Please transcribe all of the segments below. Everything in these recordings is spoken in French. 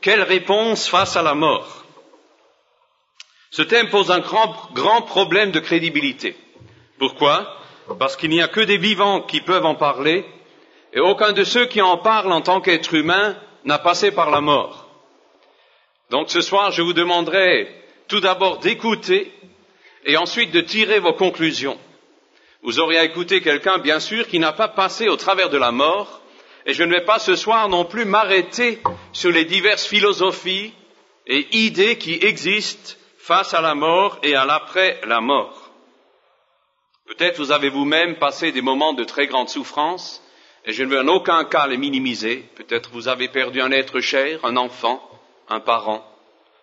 Quelle réponse face à la mort? Ce thème pose un grand, problème de crédibilité. Pourquoi? Parce qu'il n'y a que des vivants qui peuvent en parler, et aucun de ceux qui en parlent en tant qu'être humain n'a passé par la mort. Donc ce soir, je vous demanderai tout d'abord d'écouter et ensuite de tirer vos conclusions. Vous auriez écouté quelqu'un, bien sûr, qui n'a pas passé au travers de la mort, et je ne vais pas ce soir non plus m'arrêter sur les diverses philosophies et idées qui existent face à la mort et à l'après la mort. Peut-être vous avez vous-même passé des moments de très grande souffrance, et je ne veux en aucun cas les minimiser. Peut-être vous avez perdu un être cher, un enfant, un parent,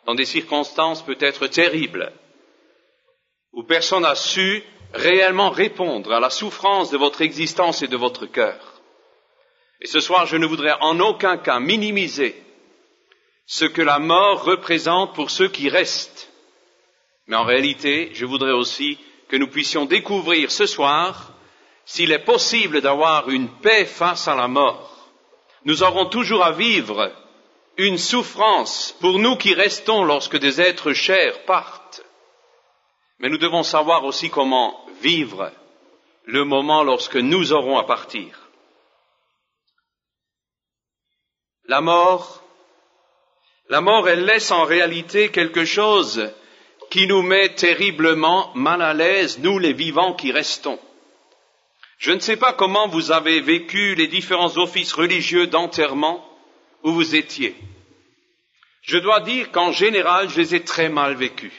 dans des circonstances peut-être terribles, où personne n'a su réellement répondre à la souffrance de votre existence et de votre cœur. Et ce soir, je ne voudrais en aucun cas minimiser ce que la mort représente pour ceux qui restent. Mais en réalité, je voudrais aussi que nous puissions découvrir ce soir s'il est possible d'avoir une paix face à la mort. Nous aurons toujours à vivre une souffrance pour nous qui restons lorsque des êtres chers partent. Mais nous devons savoir aussi comment vivre le moment lorsque nous aurons à partir. La mort, la mort, elle laisse en réalité quelque chose qui nous met terriblement mal à l'aise, nous les vivants qui restons. Je ne sais pas comment vous avez vécu les différents offices religieux d'enterrement où vous étiez. Je dois dire qu'en général, je les ai très mal vécus.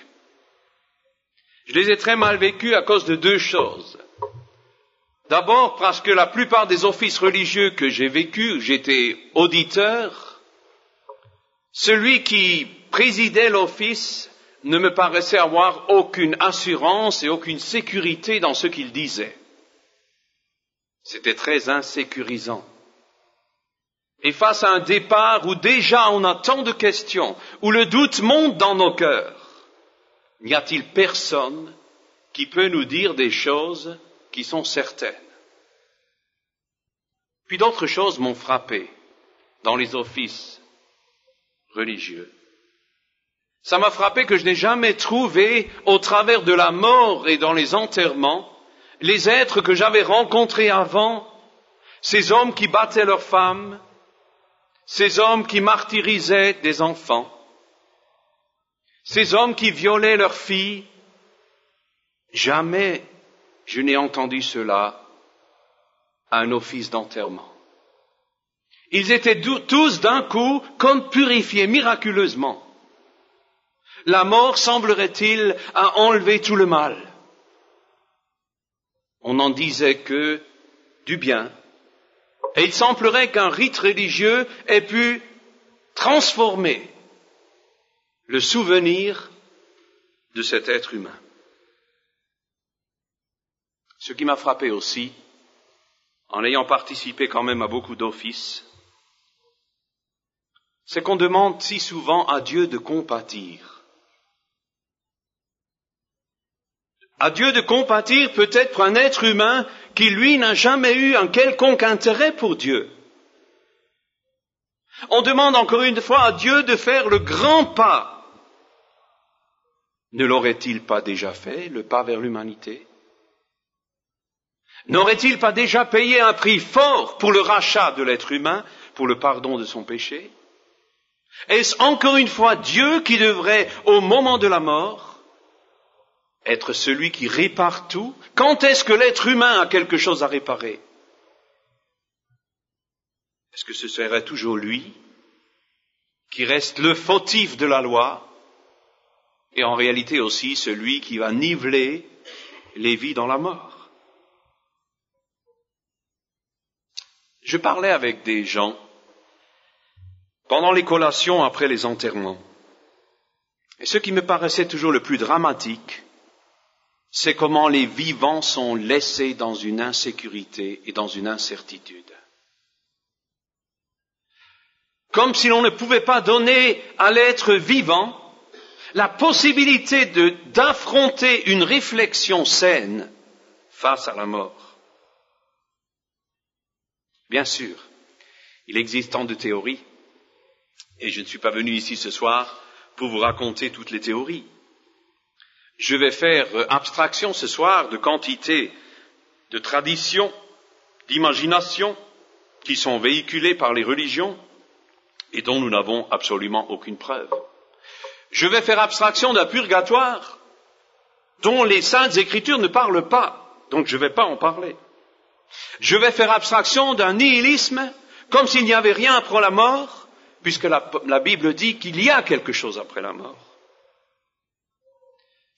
Je les ai très mal vécus à cause de deux choses. D'abord parce que la plupart des offices religieux que j'ai vécus, j'étais auditeur, celui qui présidait l'office ne me paraissait avoir aucune assurance et aucune sécurité dans ce qu'il disait. C'était très insécurisant. Et face à un départ où déjà on a tant de questions, où le doute monte dans nos cœurs, n'y a-t-il personne qui peut nous dire des choses qui sont certaines? Puis d'autres choses m'ont frappé dans les offices religieux. Ça m'a frappé que je n'ai jamais trouvé, au travers de la mort et dans les enterrements, les êtres que j'avais rencontrés avant, ces hommes qui battaient leurs femmes, ces hommes qui martyrisaient des enfants, ces hommes qui violaient leurs filles, jamais je n'ai entendu cela à un office d'enterrement. Ils étaient tous d'un coup comme purifiés miraculeusement. La mort, semblerait-il, a enlevé tout le mal. On n'en disait que du bien, et il semblerait qu'un rite religieux ait pu transformer le souvenir de cet être humain. Ce qui m'a frappé aussi, en ayant participé quand même à beaucoup d'offices, c'est qu'on demande si souvent à Dieu de compatir. À Dieu de compatir peut-être pour un être humain qui, lui, n'a jamais eu un quelconque intérêt pour Dieu. On demande encore une fois à Dieu de faire le grand pas. Ne l'aurait-il pas déjà fait, le pas vers l'humanité? N'aurait-il pas déjà payé un prix fort pour le rachat de l'être humain, pour le pardon de son péché? Est-ce encore une fois Dieu qui devrait, au moment de la mort, être celui qui répare tout? Quand est-ce que l'être humain a quelque chose à réparer? Est-ce que ce serait toujours lui qui reste le fautif de la loi et en réalité aussi celui qui va niveler les vies dans la mort? Je parlais avec des gens pendant les collations après les enterrements. Et ce qui me paraissait toujours le plus dramatique, c'est comment les vivants sont laissés dans une insécurité et dans une incertitude. Comme si l'on ne pouvait pas donner à l'être vivant la possibilité d'affronter une réflexion saine face à la mort. Bien sûr, il existe tant de théories, Et je ne suis pas venu ici ce soir pour vous raconter toutes les théories. Je vais faire euh, abstraction ce soir de quantité de traditions, d'imagination qui sont véhiculées par les religions et dont nous n'avons absolument aucune preuve. Je vais faire abstraction d'un purgatoire dont les saintes écritures ne parlent pas, donc je ne vais pas en parler. Je vais faire abstraction d'un nihilisme comme s'il n'y avait rien après la mort, puisque la, Bible dit qu'il y a quelque chose après la mort.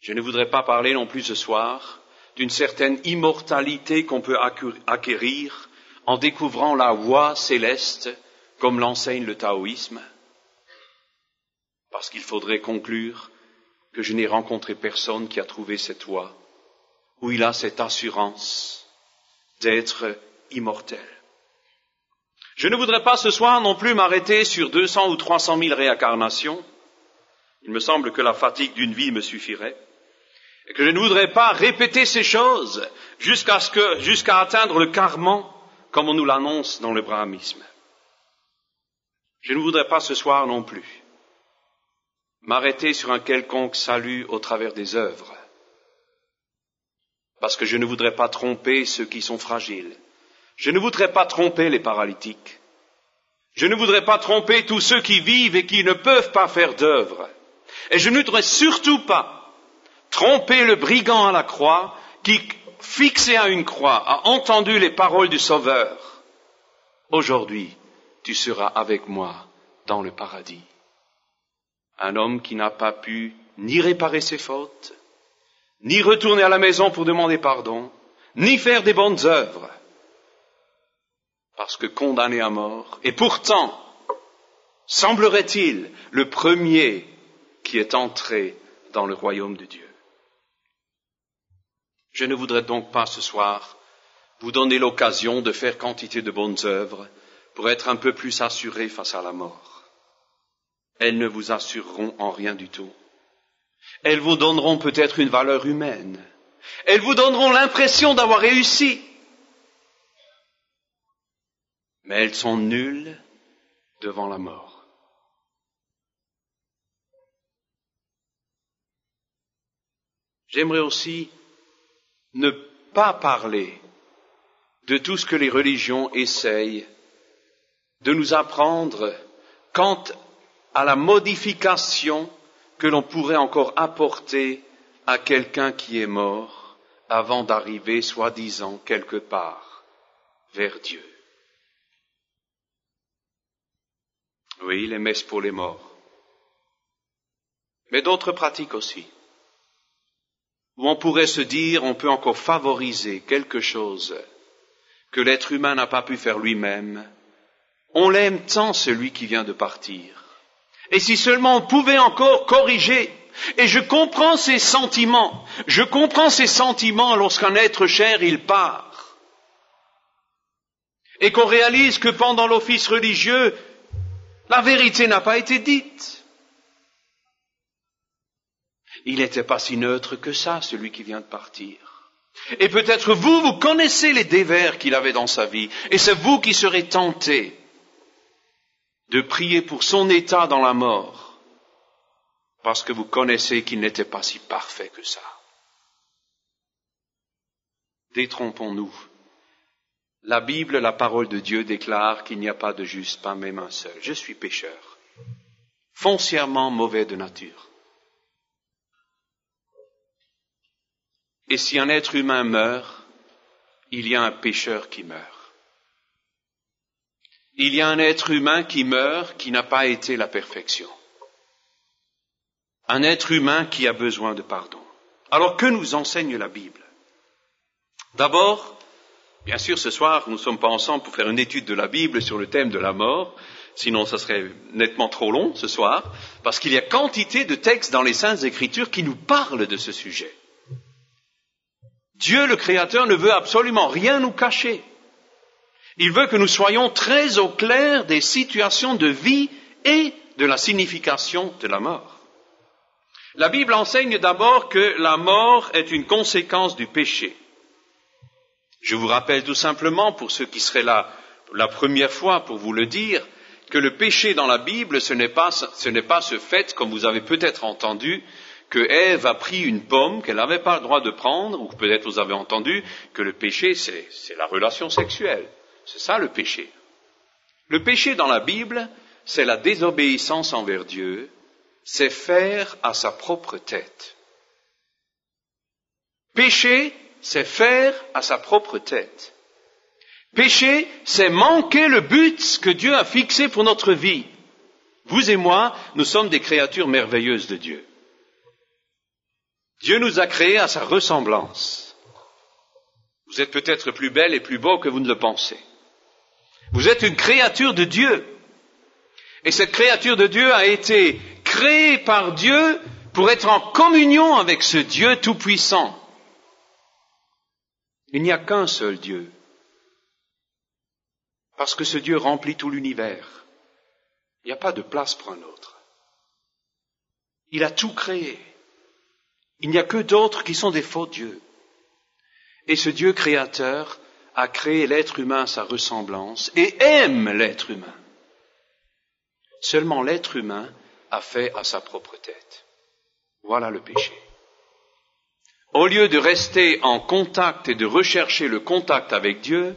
Je ne voudrais pas parler non plus ce soir d'une certaine immortalité qu'on peut acquérir en découvrant la voie céleste, comme l'enseigne le taoïsme, parce qu'il faudrait conclure que je n'ai rencontré personne qui a trouvé cette voie, où il a cette assurance d'être immortel. Je ne voudrais pas ce soir non plus m'arrêter sur 200 ou 300 mille réincarnations. Il me semble que la fatigue d'une vie me suffirait et que je ne voudrais pas répéter ces choses jusqu'à jusqu'à atteindre le carment, comme on nous l'annonce dans le brahmisme. Je ne voudrais pas ce soir non plus m'arrêter sur un quelconque salut au travers des œuvres, parce que je ne voudrais pas tromper ceux qui sont fragiles. Je ne voudrais pas tromper les paralytiques. Je ne voudrais pas tromper tous ceux qui vivent et qui ne peuvent pas faire d'œuvre. Et je ne voudrais surtout pas tromper le brigand à la croix qui, fixé à une croix, a entendu les paroles du Sauveur. Aujourd'hui, tu seras avec moi dans le paradis. Un homme qui n'a pas pu ni réparer ses fautes, ni retourner à la maison pour demander pardon, ni faire des bonnes œuvres, parce que condamné à mort, et pourtant, semblerait-il, le premier qui est entré dans le royaume de Dieu. Je ne voudrais donc pas ce soir vous donner l'occasion de faire quantité de bonnes œuvres pour être un peu plus assuré face à la mort. Elles ne vous assureront en rien du tout. Elles vous donneront peut-être une valeur humaine. Elles vous donneront l'impression d'avoir réussi. Mais elles sont nulles devant la mort. J'aimerais aussi ne pas parler de tout ce que les religions essayent de nous apprendre quant à la modification que l'on pourrait encore apporter à quelqu'un qui est mort avant d'arriver soi-disant quelque part vers Dieu. Oui, les messes pour les morts, mais d'autres pratiques aussi où on pourrait se dire on peut encore favoriser quelque chose que l'être humain n'a pas pu faire lui-même. On l'aime tant celui qui vient de partir. Et si seulement on pouvait encore corriger, et je comprends ces sentiments, je comprends ces sentiments lorsqu'un être cher il part, et qu'on réalise que pendant l'office religieux, la vérité n'a pas été dite. Il n'était pas si neutre que ça, celui qui vient de partir. Et peut-être vous, vous connaissez les dévers qu'il avait dans sa vie, et c'est vous qui serez tentés de prier pour son état dans la mort, parce que vous connaissez qu'il n'était pas si parfait que ça. Détrompons-nous. La Bible, la parole de Dieu déclare qu'il n'y a pas de juste, pas même un seul. Je suis pécheur, foncièrement mauvais de nature. Et si un être humain meurt, il y a un pécheur qui meurt. Il y a un être humain qui meurt qui n'a pas été la perfection. Un être humain qui a besoin de pardon. Alors que nous enseigne la Bible? D'abord, bien sûr, ce soir, nous ne sommes pas ensemble pour faire une étude de la Bible sur le thème de la mort, sinon ça serait nettement trop long ce soir, parce qu'il y a quantité de textes dans les Saintes Écritures qui nous parlent de ce sujet. Dieu le Créateur ne veut absolument rien nous cacher. Il veut que nous soyons très au clair des situations de vie et de la signification de la mort. La Bible enseigne d'abord que la mort est une conséquence du péché. Je vous rappelle tout simplement, pour ceux qui seraient là la première fois pour vous le dire, que le péché dans la Bible, ce n'est pas, ce n'est pas ce fait, comme vous avez peut-être entendu, que Ève a pris une pomme qu'elle n'avait pas le droit de prendre, ou peut-être vous avez entendu que le péché, c'est, c'est la relation sexuelle. C'est ça le péché. Le péché dans la Bible, c'est la désobéissance envers Dieu, c'est faire à sa propre tête. Péché, c'est faire à sa propre tête. Péché, c'est manquer le but que Dieu a fixé pour notre vie. Vous et moi, nous sommes des créatures merveilleuses de Dieu. Dieu nous a créés à sa ressemblance. Vous êtes peut-être plus belle et plus beau que vous ne le pensez. Vous êtes une créature de Dieu. Et cette créature de Dieu a été créée par Dieu pour être en communion avec ce Dieu tout-puissant. Il n'y a qu'un seul Dieu. Parce que ce Dieu remplit tout l'univers. Il n'y a pas de place pour un autre. Il a tout créé. Il n'y a que d'autres qui sont des faux dieux. Et ce Dieu créateur a créé l'être humain à sa ressemblance et aime l'être humain. Seulement l'être humain a fait à sa propre tête. Voilà le péché. Au lieu de rester en contact et de rechercher le contact avec Dieu,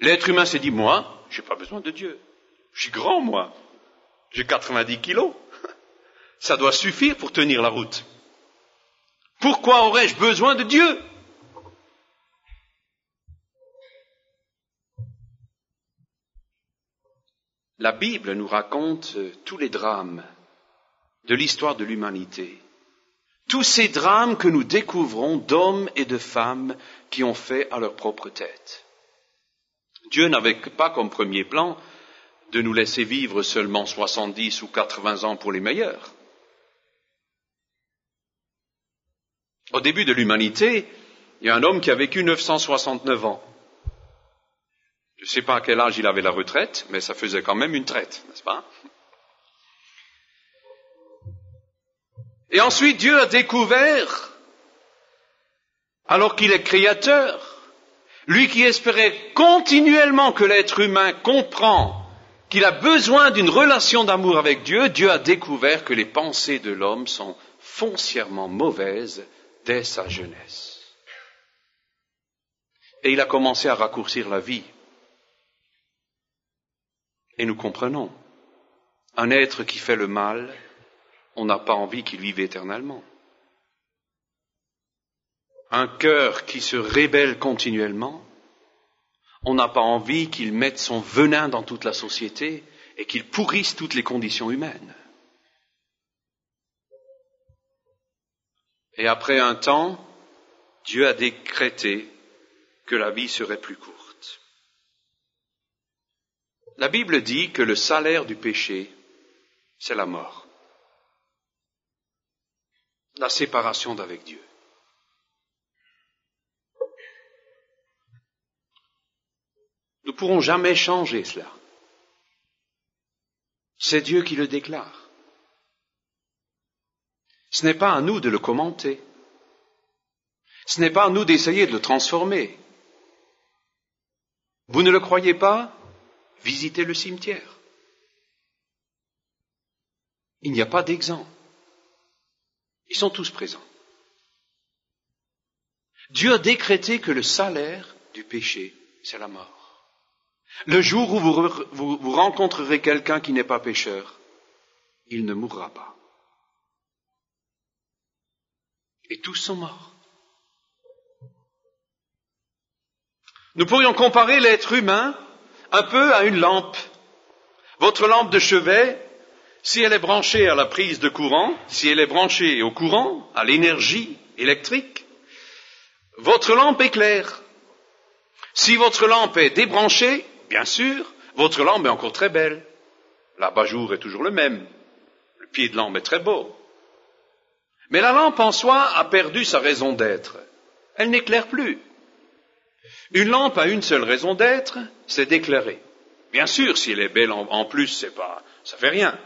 l'être humain s'est dit, moi, j'ai pas besoin de Dieu. Je suis grand, moi. J'ai 90 kilos. Ça doit suffire pour tenir la route. Pourquoi aurais-je besoin de Dieu? La Bible nous raconte euh, tous les drames de l'histoire de l'humanité, tous ces drames que nous découvrons d'hommes et de femmes qui ont fait à leur propre tête. Dieu n'avait pas comme premier plan de nous laisser vivre seulement 70 ou 80 ans pour les meilleurs. Au début de l'humanité, il y a un homme qui a vécu 969 ans. Je ne sais pas à quel âge il avait la retraite, mais ça faisait quand même une traite, n'est-ce pas? Et ensuite, Dieu a découvert, alors qu'il est créateur, lui qui espérait continuellement que l'être humain comprend qu'il a besoin d'une relation d'amour avec Dieu, Dieu a découvert que les pensées de l'homme sont foncièrement mauvaises dès sa jeunesse. Et il a commencé à raccourcir la vie. Et nous comprenons, un être qui fait le mal, on n'a pas envie qu'il vive éternellement. Un cœur qui se rébelle continuellement, on n'a pas envie qu'il mette son venin dans toute la société et qu'il pourrisse toutes les conditions humaines. Et après un temps, Dieu a décrété que la vie serait plus courte. La Bible dit que le salaire du péché, c'est la mort, la séparation d'avec Dieu. Nous ne pourrons jamais changer cela. C'est Dieu qui le déclare. Ce n'est pas à nous de le commenter. Ce n'est pas à nous d'essayer de le transformer. Vous ne le croyez pas? Visitez le cimetière. Il n'y a pas d'exemple. Ils sont tous présents. Dieu a décrété que le salaire du péché, c'est la mort. Le jour où vous, rencontrerez quelqu'un qui n'est pas pécheur, il ne mourra pas. Et tous sont morts. Nous pourrions comparer l'être humain un peu à une lampe. Votre lampe de chevet, si elle est branchée à la prise de courant, si elle est branchée au courant, à l'énergie électrique, votre lampe éclaire. Si votre lampe est débranchée, bien sûr, votre lampe est encore très belle. L'abat-jour est toujours le même. Le pied de lampe est très beau. Mais la lampe en soi a perdu sa raison d'être. Elle n'éclaire plus. Une lampe a une seule raison d'être, c'est d'éclairer. Bien sûr, si elle est belle en, plus, c'est pas, ça fait rien.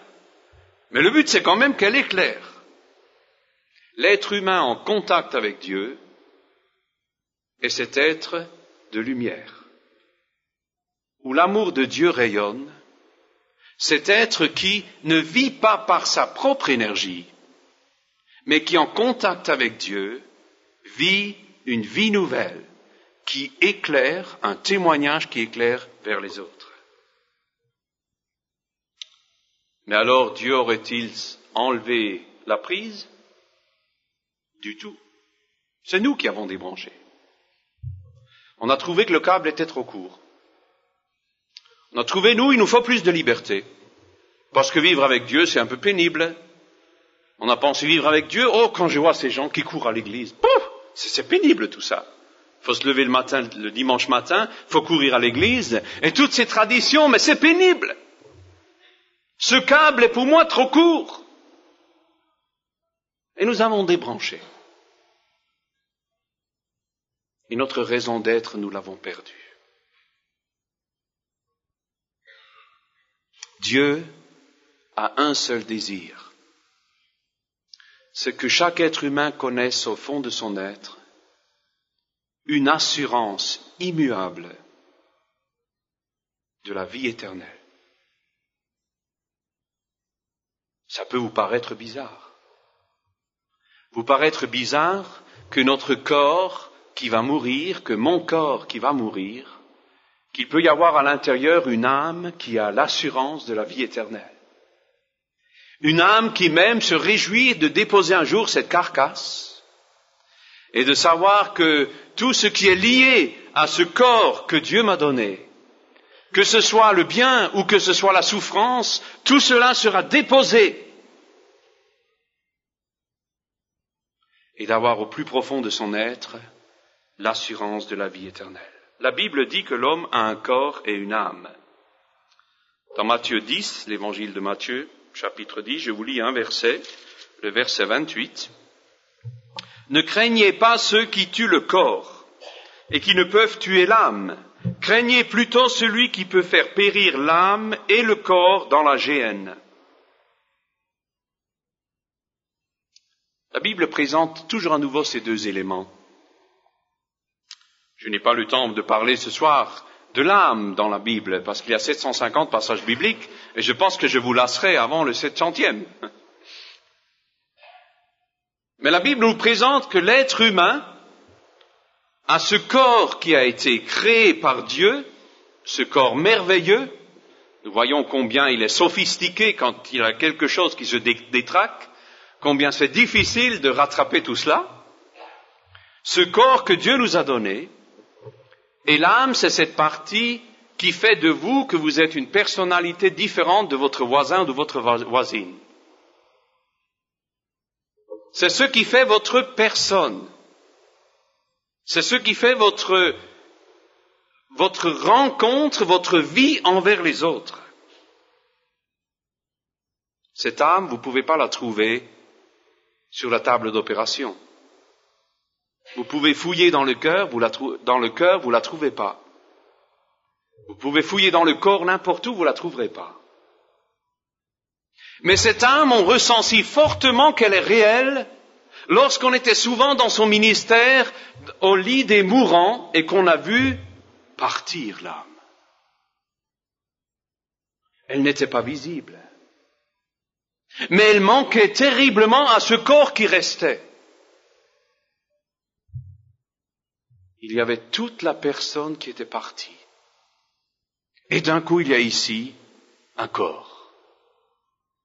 Mais le but, c'est quand même qu'elle éclaire. L'être humain en contact avec Dieu est cet être de lumière, où l'amour de Dieu rayonne, cet être qui ne vit pas par sa propre énergie, mais qui en contact avec Dieu vit une vie nouvelle qui éclaire, un témoignage qui éclaire vers les autres. Mais alors Dieu aurait-il enlevé la prise Du tout? C'est nous qui avons débranché. On a trouvé que le câble était trop court. On a trouvé, nous, il nous faut plus de liberté. Parce que vivre avec Dieu, c'est un peu pénible. On a pensé vivre avec Dieu. Oh, quand je vois ces gens qui courent à l'église, c'est pénible tout ça. Faut se lever le matin, le dimanche matin, faut courir à l'église, et toutes ces traditions, mais c'est pénible. Ce câble est pour moi trop court. Et nous avons débranché. Et notre raison d'être, nous l'avons perdue. Dieu a un seul désir, c'est que chaque être humain connaisse au fond de son être une assurance immuable de la vie éternelle. Ça peut vous paraître bizarre. Vous paraître bizarre que notre corps qui va mourir, que mon corps qui va mourir, qu'il peut y avoir à l'intérieur une âme qui a l'assurance de la vie éternelle. Une âme qui même se réjouit de déposer un jour cette carcasse et de savoir que tout ce qui est lié à ce corps que Dieu m'a donné, que ce soit le bien ou que ce soit la souffrance, tout cela sera déposé. Et d'avoir au plus profond de son être l'assurance de la vie éternelle. La Bible dit que l'homme a un corps et une âme. Dans Matthieu 10, l'évangile de Matthieu, chapitre 10, je vous lis un verset, le verset 28. Ne craignez pas ceux qui tuent le corps et qui ne peuvent tuer l'âme. Craignez plutôt celui qui peut faire périr l'âme et le corps dans la géhenne. La Bible présente toujours à nouveau ces deux éléments. Je n'ai pas le temps de parler ce soir de l'âme dans la Bible, parce qu'il y a 750 passages bibliques, et je pense que je vous lasserai avant le 700e. Mais la Bible nous présente que l'être humain a ce corps qui a été créé par Dieu, ce corps merveilleux. Nous voyons combien il est sophistiqué quand il a quelque chose qui se détraque, combien c'est difficile de rattraper tout cela. Ce corps que Dieu nous a donné, et l'âme, c'est cette partie qui fait de vous que vous êtes une personnalité différente de votre voisin ou de votre voisine. C'est ce qui fait votre personne. C'est ce qui fait votre, votre rencontre, votre vie envers les autres. Cette âme, vous ne pouvez pas la trouver sur la table d'opération. Vous pouvez fouiller dans le cœur, vous la dans le cœur, vous la trouvez pas. Vous pouvez fouiller dans le corps n'importe où, vous la trouverez pas. Mais cette âme, on ressent si fortement qu'elle est réelle lorsqu'on était souvent dans son ministère au lit des mourants et qu'on a vu partir l'âme. Elle n'était pas visible. Mais elle manquait terriblement à ce corps qui restait. il y avait toute la personne qui était partie. Et d'un coup, il y a ici un corps,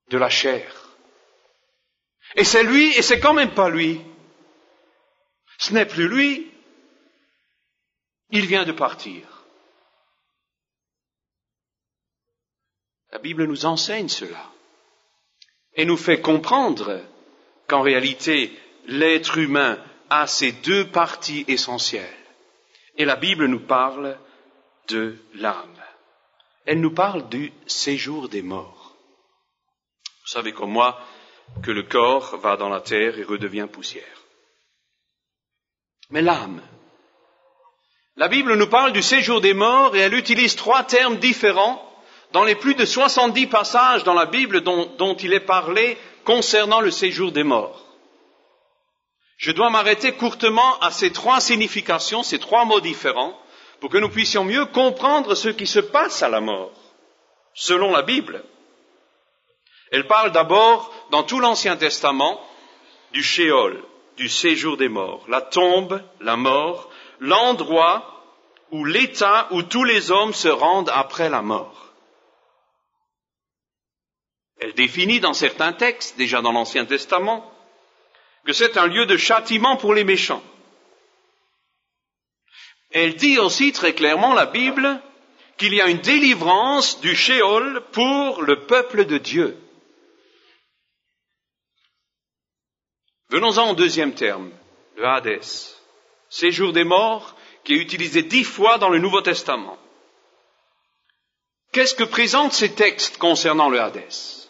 de la chair. Et c'est lui, et c'est quand même pas lui. Ce n'est plus lui. Il vient de partir. La Bible nous enseigne cela et nous fait comprendre qu'en réalité, l'être humain a ces deux parties essentielles. Et la Bible nous parle de l'âme. Elle nous parle du séjour des morts. Vous savez comme moi que le corps va dans la terre et redevient poussière. Mais l'âme. La Bible nous parle du séjour des morts et elle utilise trois termes différents dans les plus de 70 passages dans la Bible dont, dont il est parlé concernant le séjour des morts. Je dois m'arrêter courtement à ces trois significations, ces trois mots différents, pour que nous puissions mieux comprendre ce qui se passe à la mort, selon la Bible. Elle parle d'abord, dans tout l'Ancien Testament, du shéol, du séjour des morts, la tombe, la mort, l'endroit où l'état où tous les hommes se rendent après la mort. Elle définit dans certains textes, déjà dans l'Ancien Testament, que c'est un lieu de châtiment pour les méchants. Elle dit aussi très clairement, la Bible, qu'il y a une délivrance du shéol pour le peuple de Dieu. Venons-en au deuxième terme, le Hadès, séjour des morts, qui est utilisé dix fois dans le Nouveau Testament. Qu'est-ce que présentent ces textes concernant le Hadès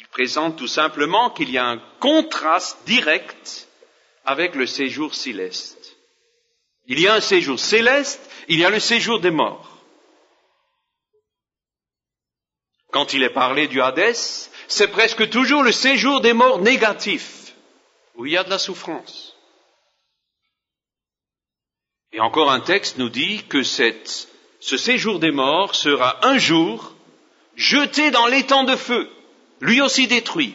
Ils présentent tout simplement qu'il y a un contraste direct avec le séjour céleste. Il y a un séjour céleste, il y a le séjour des morts. Quand il est parlé du Hadès, c'est presque toujours le séjour des morts négatifs où il y a de la souffrance. Et encore un texte nous dit que ce séjour des morts sera un jour jeté dans l'étang de feu, lui aussi détruit.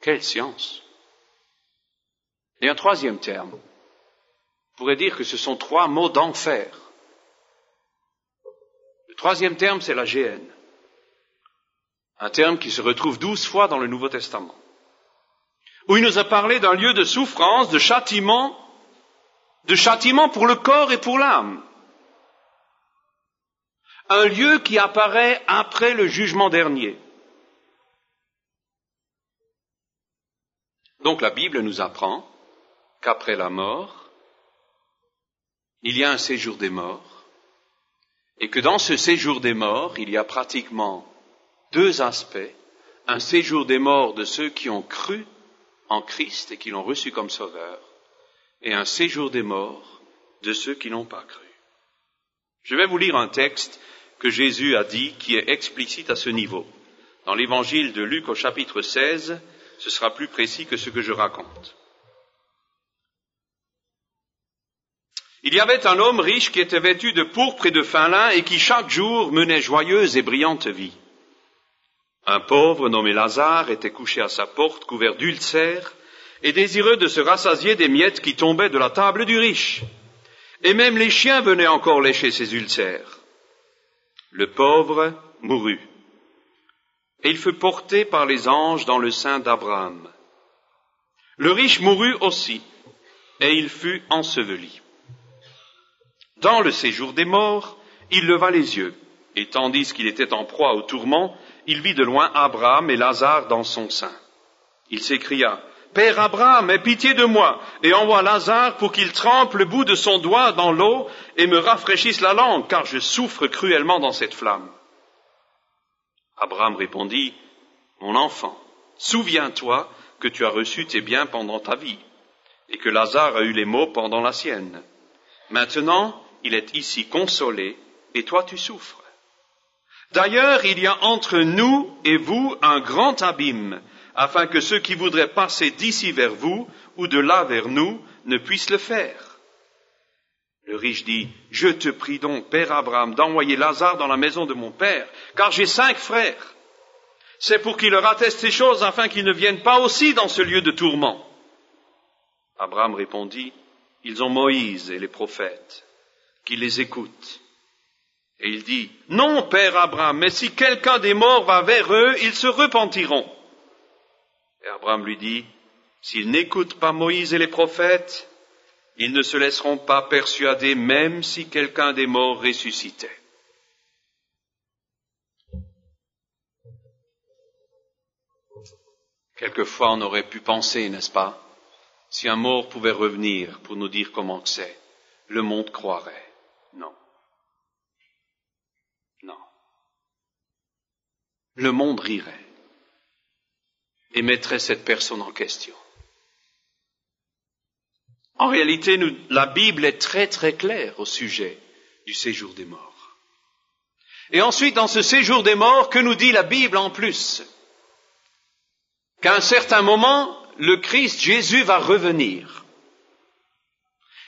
Quelle science Et un troisième terme. On pourrait dire que ce sont trois mots d'enfer. Le troisième terme, c'est la géhenne. Un terme qui se retrouve douze fois dans le Nouveau Testament où il nous a parlé d'un lieu de souffrance, de châtiment, de châtiment pour le corps et pour l'âme. Un lieu qui apparaît après le jugement dernier. Donc la Bible nous apprend qu'après la mort, il y a un séjour des morts, et que dans ce séjour des morts, il y a pratiquement deux aspects. Un séjour des morts de ceux qui ont cru en Christ et qui l'ont reçu comme sauveur, et un séjour des morts de ceux qui n'ont pas cru. Je vais vous lire un texte que Jésus a dit qui est explicite à ce niveau. Dans l'évangile de Luc au chapitre 16, ce sera plus précis que ce que je raconte. Il y avait un homme riche qui était vêtu de pourpre et de fin lin et qui chaque jour menait joyeuse et brillante vie. Un pauvre nommé Lazare était couché à sa porte, couvert d'ulcères, et désireux de se rassasier des miettes qui tombaient de la table du riche. Et même les chiens venaient encore lécher ses ulcères. Le pauvre mourut. Et il fut porté par les anges dans le sein d'Abraham. Le riche mourut aussi, et il fut enseveli. Dans le séjour des morts, il leva les yeux, et tandis qu'il était en proie au tourment, il vit de loin Abraham et Lazare dans son sein. Il s'écria, Père Abraham, aie pitié de moi, et envoie Lazare pour qu'il trempe le bout de son doigt dans l'eau et me rafraîchisse la langue, car je souffre cruellement dans cette flamme. Abraham répondit, Mon enfant, souviens-toi que tu as reçu tes biens pendant ta vie, et que Lazare a eu les maux pendant la sienne. Maintenant, il est ici consolé, et toi tu souffres. D'ailleurs, il y a entre nous et vous un grand abîme, afin que ceux qui voudraient passer d'ici vers vous ou de là vers nous ne puissent le faire. Le riche dit, Je te prie donc, Père Abraham, d'envoyer Lazare dans la maison de mon Père, car j'ai cinq frères. C'est pour qu'il leur atteste ces choses afin qu'ils ne viennent pas aussi dans ce lieu de tourment. Abraham répondit, Ils ont Moïse et les prophètes, qu'ils les écoutent. Et il dit, non, Père Abraham, mais si quelqu'un des morts va vers eux, ils se repentiront. Et Abraham lui dit, s'ils n'écoutent pas Moïse et les prophètes, ils ne se laisseront pas persuader même si quelqu'un des morts ressuscitait. Quelquefois on aurait pu penser, n'est-ce pas, si un mort pouvait revenir pour nous dire comment c'est, le monde croirait. Le monde rirait et mettrait cette personne en question. En réalité, la Bible est très très claire au sujet du séjour des morts. Et ensuite, dans ce séjour des morts, que nous dit la Bible en plus? Qu'à un certain moment, le Christ Jésus va revenir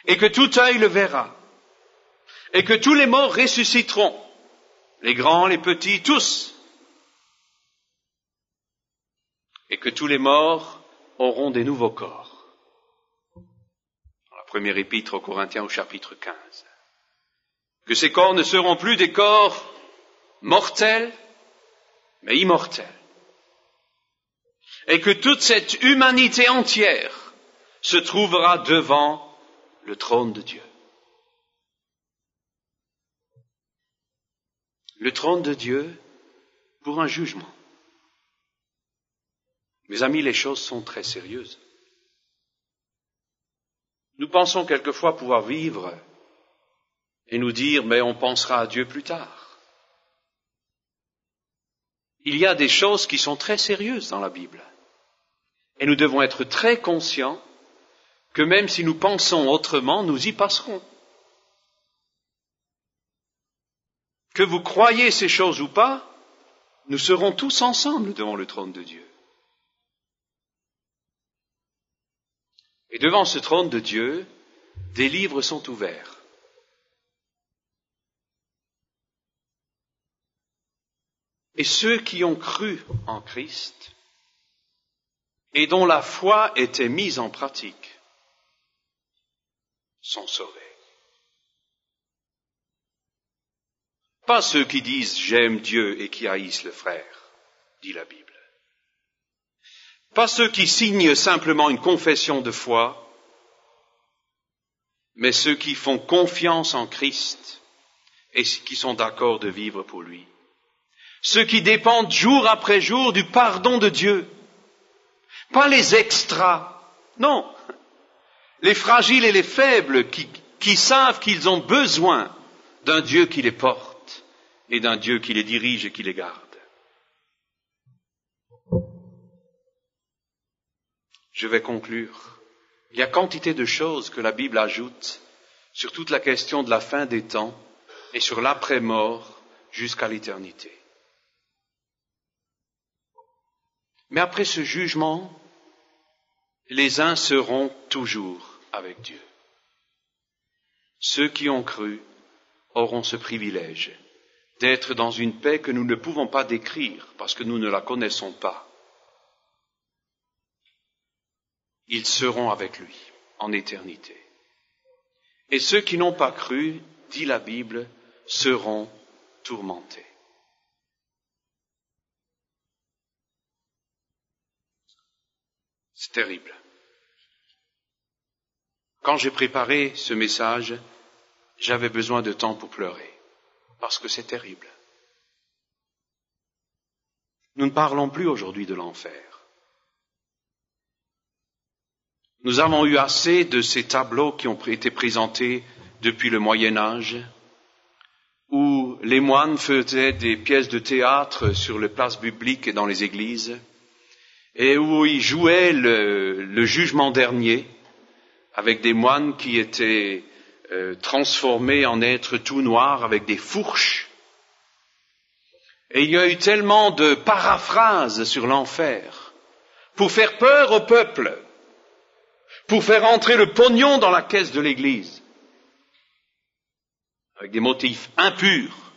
et que tout œil le verra et que tous les morts ressusciteront, les grands, les petits, tous, et que tous les morts auront des nouveaux corps. Dans la première épître aux Corinthiens au chapitre 15. Que ces corps ne seront plus des corps mortels, mais immortels. Et que toute cette humanité entière se trouvera devant le trône de Dieu. Le trône de Dieu pour un jugement. Mes amis, les choses sont très sérieuses. Nous pensons quelquefois pouvoir vivre et nous dire, mais on pensera à Dieu plus tard. Il y a des choses qui sont très sérieuses dans la Bible. Et nous devons être très conscients que même si nous pensons autrement, nous y passerons. Que vous croyez ces choses ou pas, nous serons tous ensemble devant le trône de Dieu. Et devant ce trône de Dieu, des livres sont ouverts. Et ceux qui ont cru en Christ et dont la foi était mise en pratique sont sauvés. Pas ceux qui disent j'aime Dieu et qui haïssent le frère, dit la Bible. Pas ceux qui signent simplement une confession de foi, mais ceux qui font confiance en Christ et qui sont d'accord de vivre pour lui. Ceux qui dépendent jour après jour du pardon de Dieu. Pas les extras. Non. Les fragiles et les faibles qui, qui savent qu'ils ont besoin d'un Dieu qui les porte et d'un Dieu qui les dirige et qui les garde. Je vais conclure. Il y a quantité de choses que la Bible ajoute sur toute la question de la fin des temps et sur l'après-mort jusqu'à l'éternité. Mais après ce jugement, les uns seront toujours avec Dieu. Ceux qui ont cru auront ce privilège d'être dans une paix que nous ne pouvons pas décrire parce que nous ne la connaissons pas. Ils seront avec lui en éternité. Et ceux qui n'ont pas cru, dit la Bible, seront tourmentés. C'est terrible. Quand j'ai préparé ce message, j'avais besoin de temps pour pleurer, parce que c'est terrible. Nous ne parlons plus aujourd'hui de l'enfer. Nous avons eu assez de ces tableaux qui ont été présentés depuis le Moyen Âge, où les moines faisaient des pièces de théâtre sur les places publiques et dans les églises, et où ils jouaient le, jugement dernier avec des moines qui étaient euh, transformés en êtres tout noirs avec des fourches. Et il y a eu tellement de paraphrases sur l'enfer pour faire peur au peuple pour faire entrer le pognon dans la caisse de l'Église, avec des motifs impurs,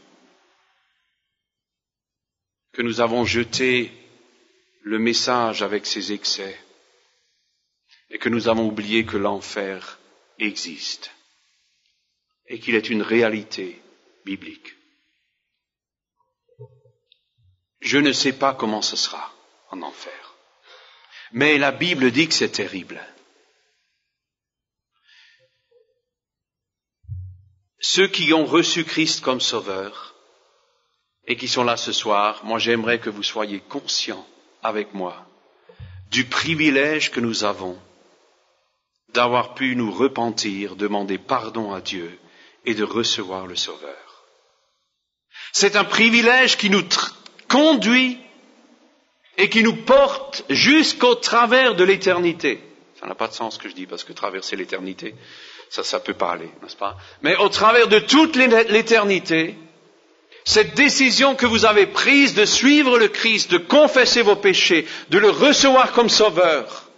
que nous avons jeté le message avec ses excès et que nous avons oublié que l'enfer existe et qu'il est une réalité biblique. Je ne sais pas comment ce sera en enfer, mais la Bible dit que c'est terrible. Ceux qui ont reçu Christ comme sauveur et qui sont là ce soir, moi j'aimerais que vous soyez conscients avec moi du privilège que nous avons d'avoir pu nous repentir, demander pardon à Dieu et de recevoir le Sauveur. C'est un privilège qui nous conduit et qui nous porte jusqu'au travers de l'éternité. Ça n'a pas de sens ce que je dis parce que traverser l'éternité, ça, ça peut parler, n'est-ce pas? Mais au travers de toute l'éternité, cette décision que vous avez prise de suivre le Christ, de confesser vos péchés, de le recevoir comme sauveur,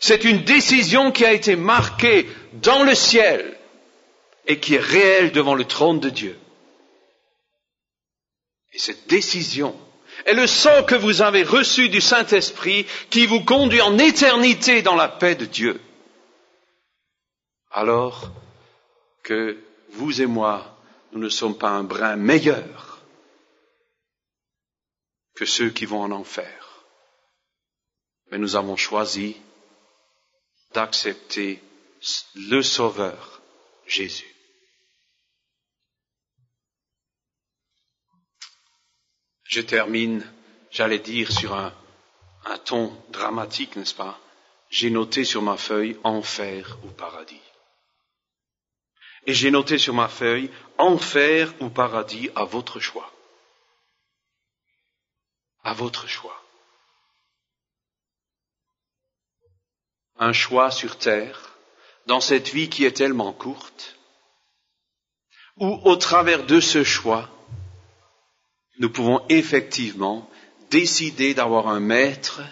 c'est une décision qui a été marquée dans le ciel et qui est réelle devant le trône de Dieu. Et cette décision est le sang que vous avez reçu du Saint-Esprit qui vous conduit en éternité dans la paix de Dieu. Alors que vous et moi, nous ne sommes pas un brin meilleur que ceux qui vont en enfer. Mais nous avons choisi d'accepter le Sauveur, Jésus. Je termine, j'allais dire, sur un, un ton dramatique, n'est-ce pas? J'ai noté sur ma feuille enfer ou paradis. Et j'ai noté sur ma feuille enfer ou paradis à votre choix. À votre choix. Un choix sur terre, dans cette vie qui est tellement courte, ou au travers de ce choix, nous pouvons effectivement décider d'avoir un maître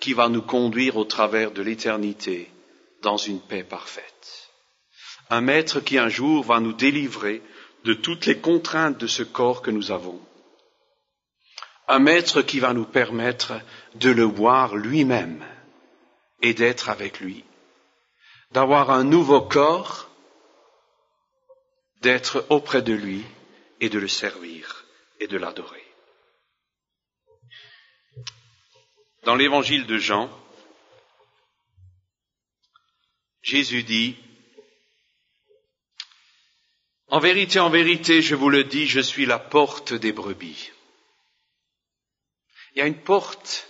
qui va nous conduire au travers de l'éternité dans une paix parfaite. Un maître qui un jour va nous délivrer de toutes les contraintes de ce corps que nous avons. Un maître qui va nous permettre de le voir lui-même et d'être avec lui. D'avoir un nouveau corps, d'être auprès de lui et de le servir et de l'adorer. Dans l'évangile de Jean, Jésus dit, En vérité, en vérité, je vous le dis, je suis la porte des brebis. Il y a une porte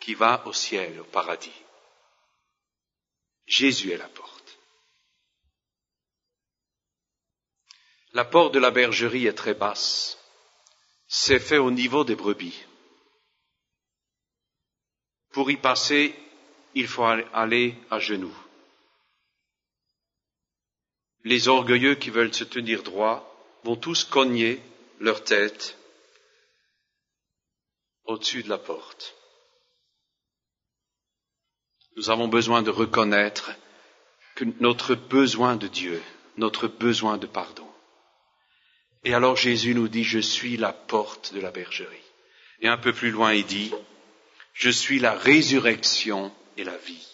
qui va au ciel, au paradis. Jésus est la porte. La porte de la bergerie est très basse c'est fait au niveau des brebis. Pour y passer, il faut aller à genoux. Les orgueilleux qui veulent se tenir droit vont tous cogner leur tête au-dessus de la porte. Nous avons besoin de reconnaître que notre besoin de Dieu, notre besoin de pardon. Et alors Jésus nous dit, je suis la porte de la bergerie. Et un peu plus loin, il dit, je suis la résurrection et la vie.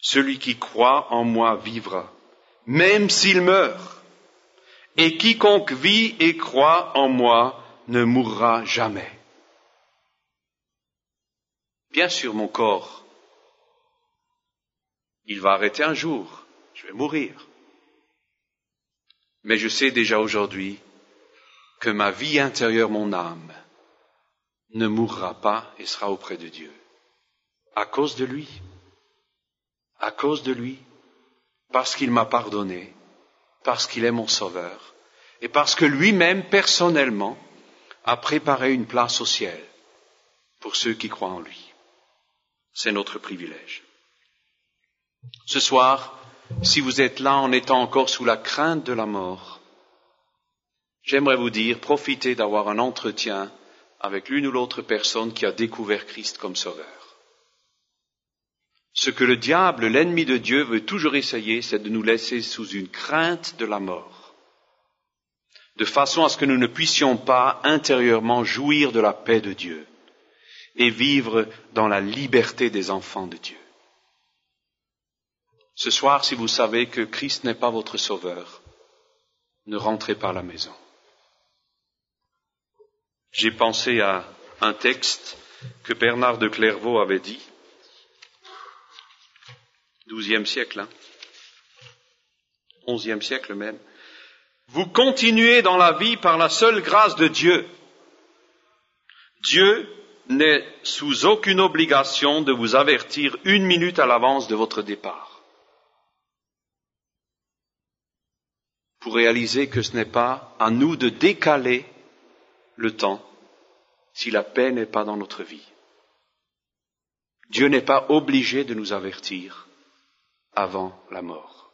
Celui qui croit en moi vivra, même s'il meurt. Et quiconque vit et croit en moi ne mourra jamais. Bien sûr, mon corps, il va arrêter un jour, je vais mourir. Mais je sais déjà aujourd'hui que ma vie intérieure, mon âme, ne mourra pas et sera auprès de Dieu. À cause de lui. À cause de lui. Parce qu'il m'a pardonné. Parce qu'il est mon sauveur. Et parce que lui-même, personnellement, a préparé une place au ciel pour ceux qui croient en lui. C'est notre privilège. Ce soir, si vous êtes là en étant encore sous la crainte de la mort, j'aimerais vous dire, profitez d'avoir un entretien avec l'une ou l'autre personne qui a découvert Christ comme sauveur. Ce que le diable, l'ennemi de Dieu, veut toujours essayer, c'est de nous laisser sous une crainte de la mort, de façon à ce que nous ne puissions pas intérieurement jouir de la paix de Dieu et vivre dans la liberté des enfants de Dieu. Ce soir, si vous savez que Christ n'est pas votre sauveur, ne rentrez pas à la maison. J'ai pensé à un texte que Bernard de Clairvaux avait dit, douzième siècle, hein, onzième siècle même. Vous continuez dans la vie par la seule grâce de Dieu. Dieu n'est sous aucune obligation de vous avertir une minute à l'avance de votre départ. Pour réaliser que ce n'est pas à nous de décaler le temps si la paix n'est pas dans notre vie. Dieu n'est pas obligé de nous avertir avant la mort.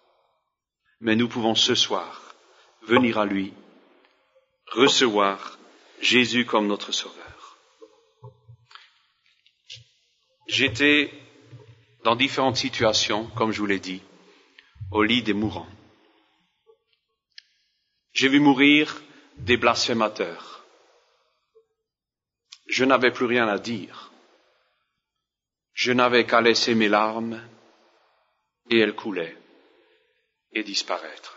Mais nous pouvons ce soir venir à lui, recevoir Jésus comme notre Sauveur. J'étais dans différentes situations, comme je vous l'ai dit, au lit des mourants. J'ai vu mourir des blasphémateurs, je n'avais plus rien à dire. Je n'avais qu'à laisser mes larmes et elles coulaient et disparaître.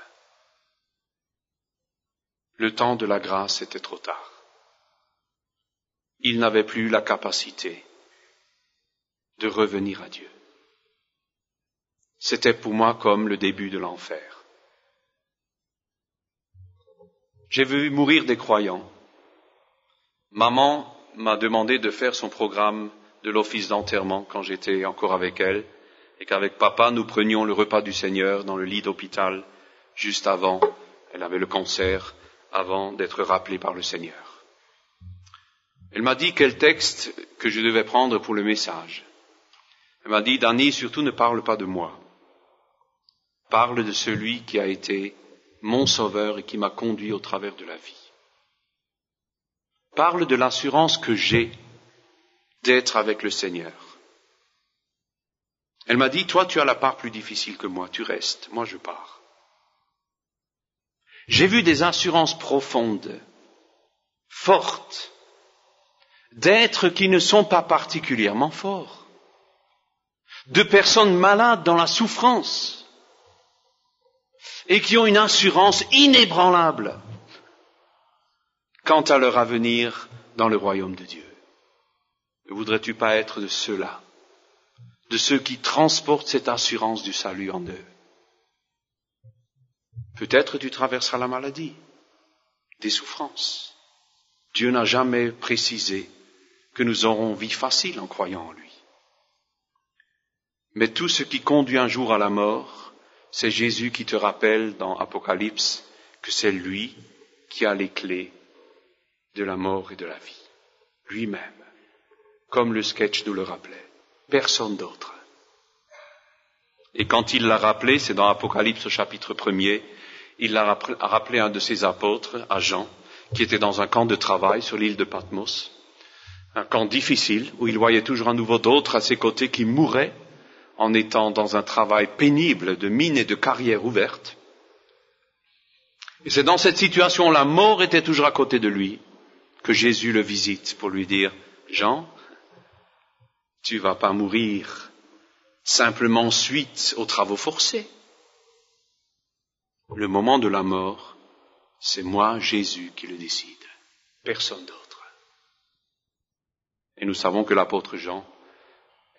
Le temps de la grâce était trop tard. Il n'avait plus la capacité de revenir à Dieu. C'était pour moi comme le début de l'enfer. J'ai vu mourir des croyants. Maman m'a demandé de faire son programme de l'office d'enterrement quand j'étais encore avec elle, et qu'avec papa nous prenions le repas du Seigneur dans le lit d'hôpital juste avant, elle avait le cancer, avant d'être rappelée par le Seigneur. Elle m'a dit quel texte que je devais prendre pour le message. Elle m'a dit, Danny, surtout ne parle pas de moi. Parle de celui qui a été mon sauveur et qui m'a conduit au travers de la vie. Parle de l'assurance que j'ai d'être avec le Seigneur. Elle m'a dit, toi tu as la part plus difficile que moi, tu restes, moi je pars. J'ai vu des assurances profondes, fortes, d'êtres qui ne sont pas particulièrement forts, de personnes malades dans la souffrance, et qui ont une assurance inébranlable quant à leur avenir dans le royaume de Dieu. Ne voudrais-tu pas être de ceux-là, de ceux qui transportent cette assurance du salut en eux Peut-être tu traverseras la maladie, des souffrances. Dieu n'a jamais précisé que nous aurons vie facile en croyant en lui. Mais tout ce qui conduit un jour à la mort, c'est Jésus qui te rappelle dans Apocalypse que c'est lui qui a les clés de la mort et de la vie. Lui-même comme le sketch nous le rappelait. Personne d'autre. Et quand il l'a rappelé, c'est dans Apocalypse au chapitre premier, il l'a rappelé à un de ses apôtres, à Jean, qui était dans un camp de travail sur l'île de Patmos, un camp difficile où il voyait toujours à nouveau d'autres à ses côtés qui mouraient en étant dans un travail pénible de mine et de carrière ouverte. Et c'est dans cette situation, la mort était toujours à côté de lui, que Jésus le visite pour lui dire, Jean, tu vas pas mourir simplement suite aux travaux forcés. Le moment de la mort, c'est moi, Jésus, qui le décide, personne d'autre. Et nous savons que l'apôtre Jean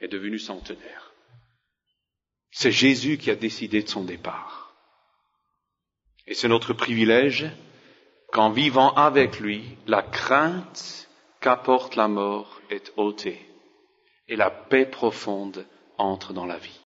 est devenu centenaire. C'est Jésus qui a décidé de son départ. Et c'est notre privilège qu'en vivant avec lui, la crainte qu'apporte la mort est ôtée et la paix profonde entre dans la vie.